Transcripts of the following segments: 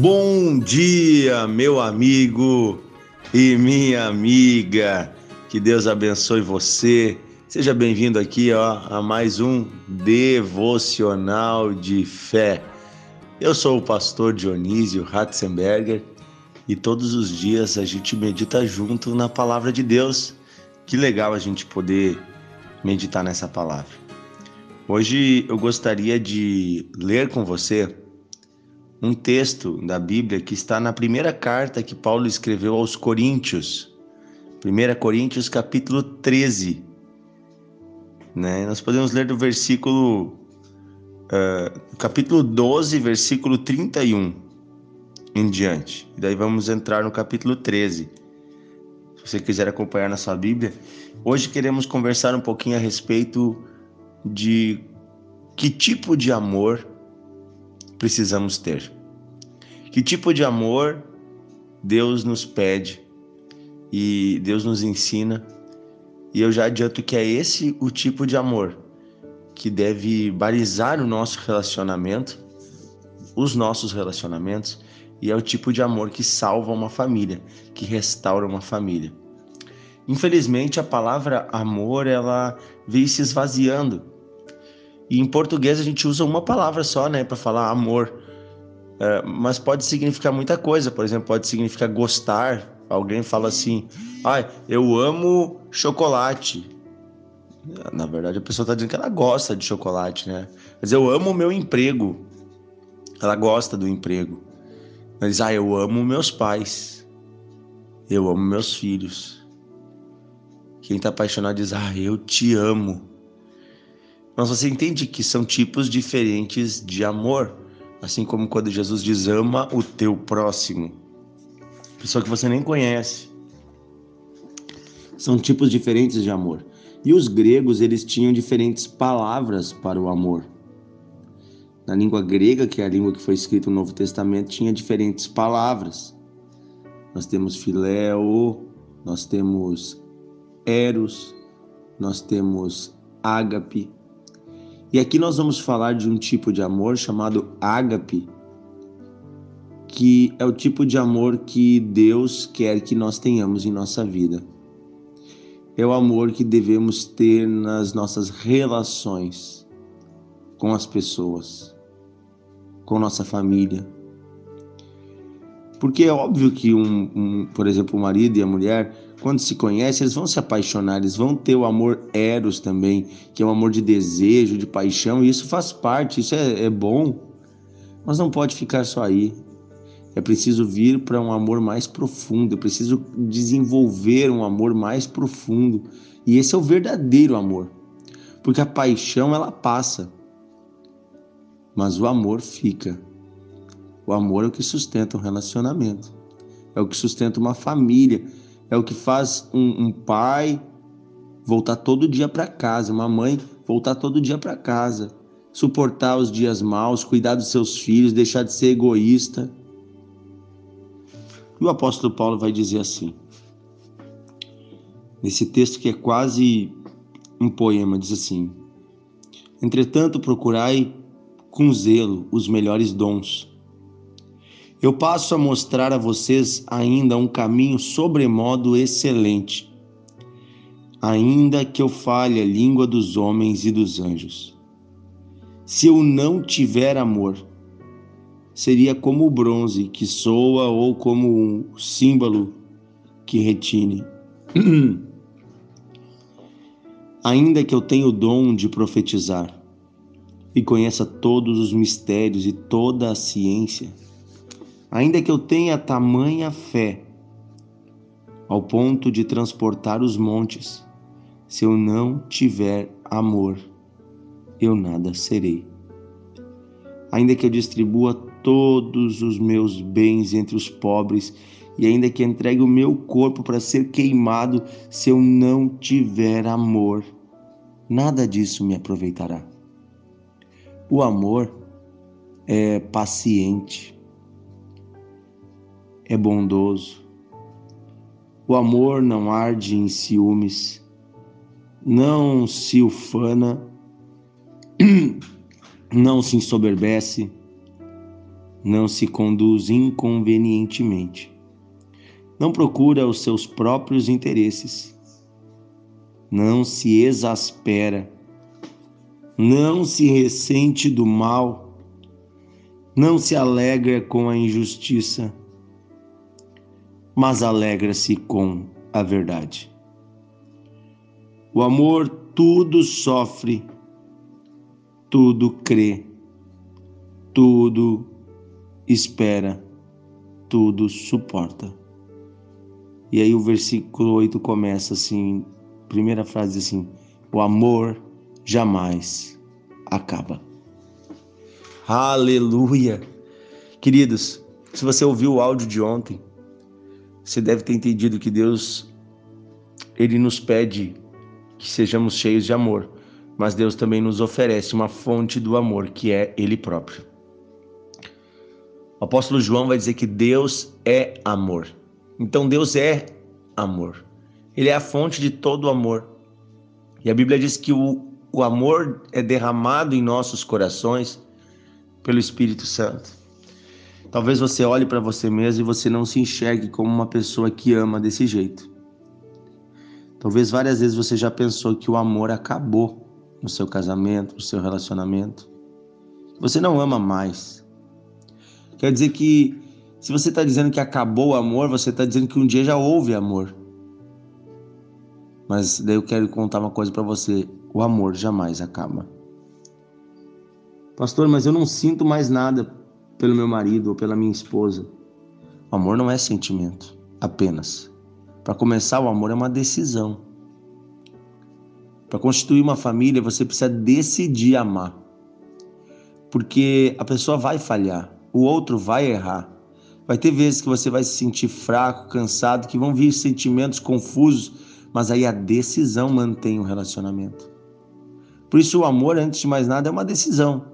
Bom dia, meu amigo e minha amiga. Que Deus abençoe você. Seja bem-vindo aqui ó, a mais um devocional de fé. Eu sou o pastor Dionísio Ratzenberger e todos os dias a gente medita junto na palavra de Deus. Que legal a gente poder meditar nessa palavra. Hoje eu gostaria de ler com você um texto da Bíblia que está na primeira carta que Paulo escreveu aos Coríntios. 1 Coríntios capítulo 13. Né? Nós podemos ler do versículo uh, capítulo 12, versículo 31 em diante. E daí vamos entrar no capítulo 13. Se você quiser acompanhar na sua Bíblia, hoje queremos conversar um pouquinho a respeito de que tipo de amor precisamos ter. Que tipo de amor Deus nos pede e Deus nos ensina. E eu já adianto que é esse o tipo de amor que deve balizar o nosso relacionamento, os nossos relacionamentos, e é o tipo de amor que salva uma família, que restaura uma família. Infelizmente, a palavra amor ela veio se esvaziando e em português a gente usa uma palavra só, né, para falar amor. É, mas pode significar muita coisa. Por exemplo, pode significar gostar. Alguém fala assim: "Ai, eu amo chocolate". Na verdade, a pessoa está dizendo que ela gosta de chocolate, né? Mas eu amo o meu emprego. Ela gosta do emprego. Mas ah, eu amo meus pais. Eu amo meus filhos. Quem está apaixonado diz: "Ah, eu te amo". Mas você entende que são tipos diferentes de amor, assim como quando Jesus diz ama o teu próximo, pessoa que você nem conhece. São tipos diferentes de amor. E os gregos, eles tinham diferentes palavras para o amor. Na língua grega, que é a língua que foi escrita no Novo Testamento, tinha diferentes palavras. Nós temos filéu, nós temos eros, nós temos ágape, e aqui nós vamos falar de um tipo de amor chamado ágape, que é o tipo de amor que Deus quer que nós tenhamos em nossa vida. É o amor que devemos ter nas nossas relações com as pessoas, com nossa família. Porque é óbvio que um, um por exemplo, o marido e a mulher quando se conhecem, eles vão se apaixonar, eles vão ter o amor eros também, que é o amor de desejo, de paixão, e isso faz parte, isso é, é bom, mas não pode ficar só aí. É preciso vir para um amor mais profundo, é preciso desenvolver um amor mais profundo. E esse é o verdadeiro amor. Porque a paixão ela passa, mas o amor fica. O amor é o que sustenta um relacionamento, é o que sustenta uma família é o que faz um, um pai voltar todo dia para casa, uma mãe voltar todo dia para casa, suportar os dias maus, cuidar dos seus filhos, deixar de ser egoísta. E o apóstolo Paulo vai dizer assim, nesse texto que é quase um poema, diz assim: Entretanto, procurai com zelo os melhores dons eu passo a mostrar a vocês ainda um caminho sobremodo excelente, ainda que eu fale a língua dos homens e dos anjos. Se eu não tiver amor, seria como o bronze que soa ou como um símbolo que retine. ainda que eu tenha o dom de profetizar e conheça todos os mistérios e toda a ciência, ainda que eu tenha tamanha fé, ao ponto de transportar os montes, se eu não tiver amor, eu nada serei. Ainda que eu distribua todos os meus bens entre os pobres, e ainda que entregue o meu corpo para ser queimado, se eu não tiver amor, nada disso me aproveitará. O amor é paciente, é bondoso. O amor não arde em ciúmes, não se ufana, não se ensoberbece, não se conduz inconvenientemente, não procura os seus próprios interesses, não se exaspera, não se ressente do mal, não se alegra com a injustiça, mas alegra-se com a verdade. O amor tudo sofre, tudo crê, tudo espera, tudo suporta. E aí o versículo 8 começa assim, primeira frase assim: o amor jamais acaba. Aleluia! Queridos, se você ouviu o áudio de ontem, você deve ter entendido que Deus ele nos pede que sejamos cheios de amor, mas Deus também nos oferece uma fonte do amor, que é ele próprio. O apóstolo João vai dizer que Deus é amor. Então Deus é amor. Ele é a fonte de todo amor. E a Bíblia diz que o, o amor é derramado em nossos corações pelo Espírito Santo. Talvez você olhe para você mesmo e você não se enxergue como uma pessoa que ama desse jeito. Talvez várias vezes você já pensou que o amor acabou no seu casamento, no seu relacionamento. Você não ama mais. Quer dizer que se você está dizendo que acabou o amor, você está dizendo que um dia já houve amor. Mas daí eu quero contar uma coisa para você: o amor jamais acaba. Pastor, mas eu não sinto mais nada pelo meu marido ou pela minha esposa. O amor não é sentimento, apenas. Para começar, o amor é uma decisão. Para constituir uma família, você precisa decidir amar. Porque a pessoa vai falhar o outro vai errar. Vai ter vezes que você vai se sentir fraco, cansado, que vão vir sentimentos confusos, mas aí a decisão mantém o relacionamento. Por isso, o amor, antes de mais nada, é uma decisão.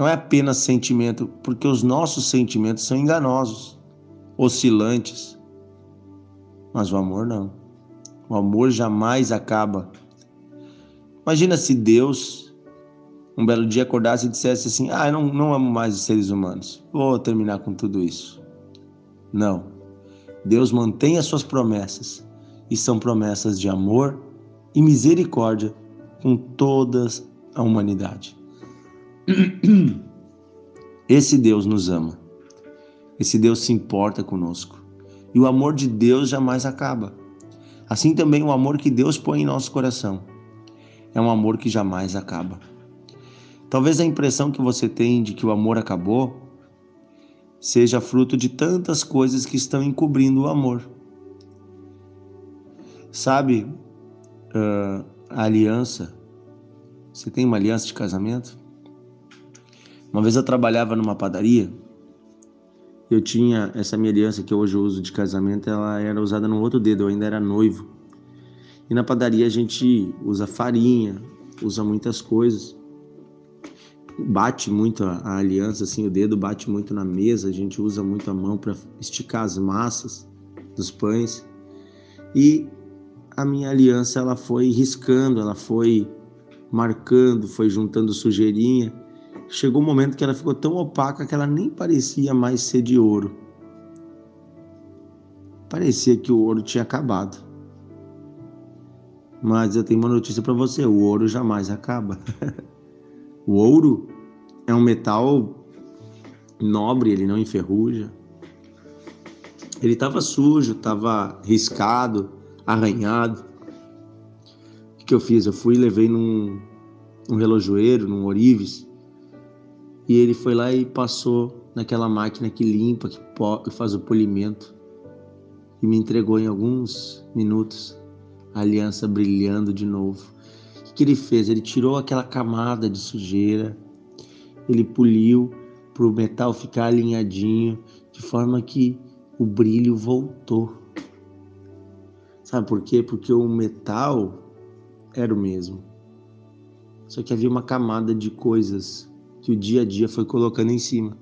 Não é apenas sentimento, porque os nossos sentimentos são enganosos, oscilantes. Mas o amor não. O amor jamais acaba. Imagina se Deus um belo dia acordasse e dissesse assim: Ah, eu não, não amo mais os seres humanos, vou terminar com tudo isso. Não. Deus mantém as suas promessas e são promessas de amor e misericórdia com toda a humanidade. Esse Deus nos ama. Esse Deus se importa conosco. E o amor de Deus jamais acaba. Assim também o amor que Deus põe em nosso coração é um amor que jamais acaba. Talvez a impressão que você tem de que o amor acabou seja fruto de tantas coisas que estão encobrindo o amor. Sabe, uh, a aliança. Você tem uma aliança de casamento? Uma vez eu trabalhava numa padaria. Eu tinha essa minha aliança que hoje eu uso de casamento, ela era usada no outro dedo, eu ainda era noivo. E na padaria a gente usa farinha, usa muitas coisas bate muito a, a, aliança, assim, o dedo bate muito na mesa, a gente usa muito a mão para esticar as massas dos pães. E a minha aliança ela foi riscando, ela foi marcando, foi juntando sujeirinha. Chegou um momento que ela ficou tão opaca que ela nem parecia mais ser de ouro. Parecia que o ouro tinha acabado. Mas eu tenho uma notícia para você: o ouro jamais acaba. O ouro é um metal nobre, ele não enferruja. Ele estava sujo, estava riscado, arranhado. O que eu fiz? Eu fui e levei num, num relojoeiro, num Orives, e ele foi lá e passou naquela máquina que limpa, que, faz o polimento, e me entregou em alguns minutos a aliança brilhando de novo que ele fez? Ele tirou aquela camada de sujeira, ele poliu para o metal ficar alinhadinho, de forma que o brilho voltou. Sabe por quê? Porque o metal era o mesmo. Só que havia uma camada de coisas que o dia a dia foi colocando em cima.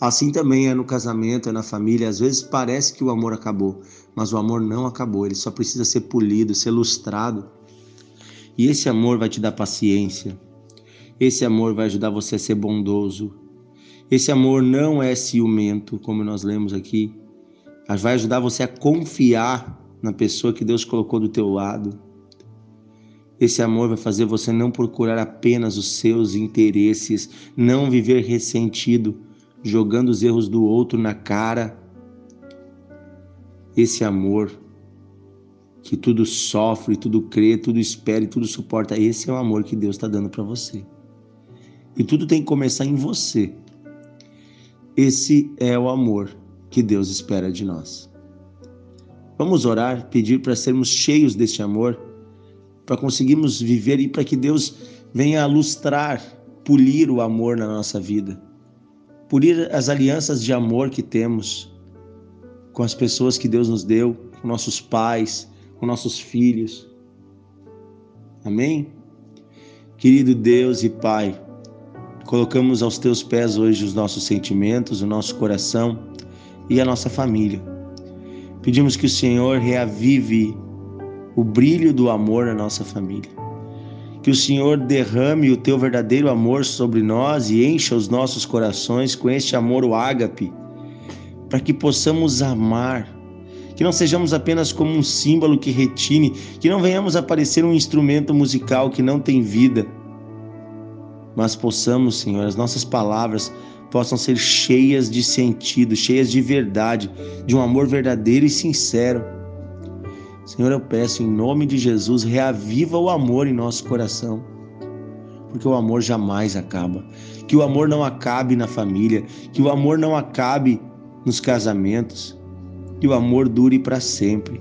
Assim também é no casamento, é na família. Às vezes parece que o amor acabou, mas o amor não acabou. Ele só precisa ser polido, ser lustrado e esse amor vai te dar paciência. Esse amor vai ajudar você a ser bondoso. Esse amor não é ciumento, como nós lemos aqui, mas vai ajudar você a confiar na pessoa que Deus colocou do teu lado. Esse amor vai fazer você não procurar apenas os seus interesses, não viver ressentido, jogando os erros do outro na cara. Esse amor que tudo sofre, tudo crê, tudo espera e tudo suporta, esse é o amor que Deus está dando para você. E tudo tem que começar em você. Esse é o amor que Deus espera de nós. Vamos orar, pedir para sermos cheios deste amor, para conseguirmos viver e para que Deus venha lustrar, polir o amor na nossa vida, polir as alianças de amor que temos com as pessoas que Deus nos deu, com nossos pais, com nossos filhos. Amém? Querido Deus e Pai, colocamos aos teus pés hoje os nossos sentimentos, o nosso coração e a nossa família. Pedimos que o Senhor reavive o brilho do amor na nossa família. Que o Senhor derrame o teu verdadeiro amor sobre nós e encha os nossos corações com este amor, o ágape, para que possamos amar. Que não sejamos apenas como um símbolo que retine, que não venhamos a parecer um instrumento musical que não tem vida, mas possamos, Senhor, as nossas palavras possam ser cheias de sentido, cheias de verdade, de um amor verdadeiro e sincero. Senhor, eu peço em nome de Jesus, reaviva o amor em nosso coração, porque o amor jamais acaba. Que o amor não acabe na família, que o amor não acabe nos casamentos, que o amor dure para sempre.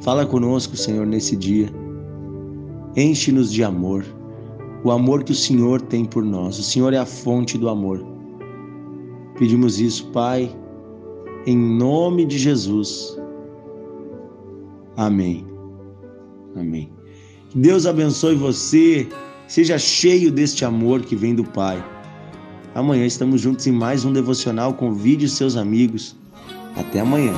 Fala conosco, Senhor, nesse dia. Enche-nos de amor o amor que o Senhor tem por nós. O Senhor é a fonte do amor. Pedimos isso, Pai, em nome de Jesus. Amém. Amém. Que Deus abençoe você. Seja cheio deste amor que vem do Pai. Amanhã estamos juntos em mais um devocional. Convide seus amigos. Até amanhã.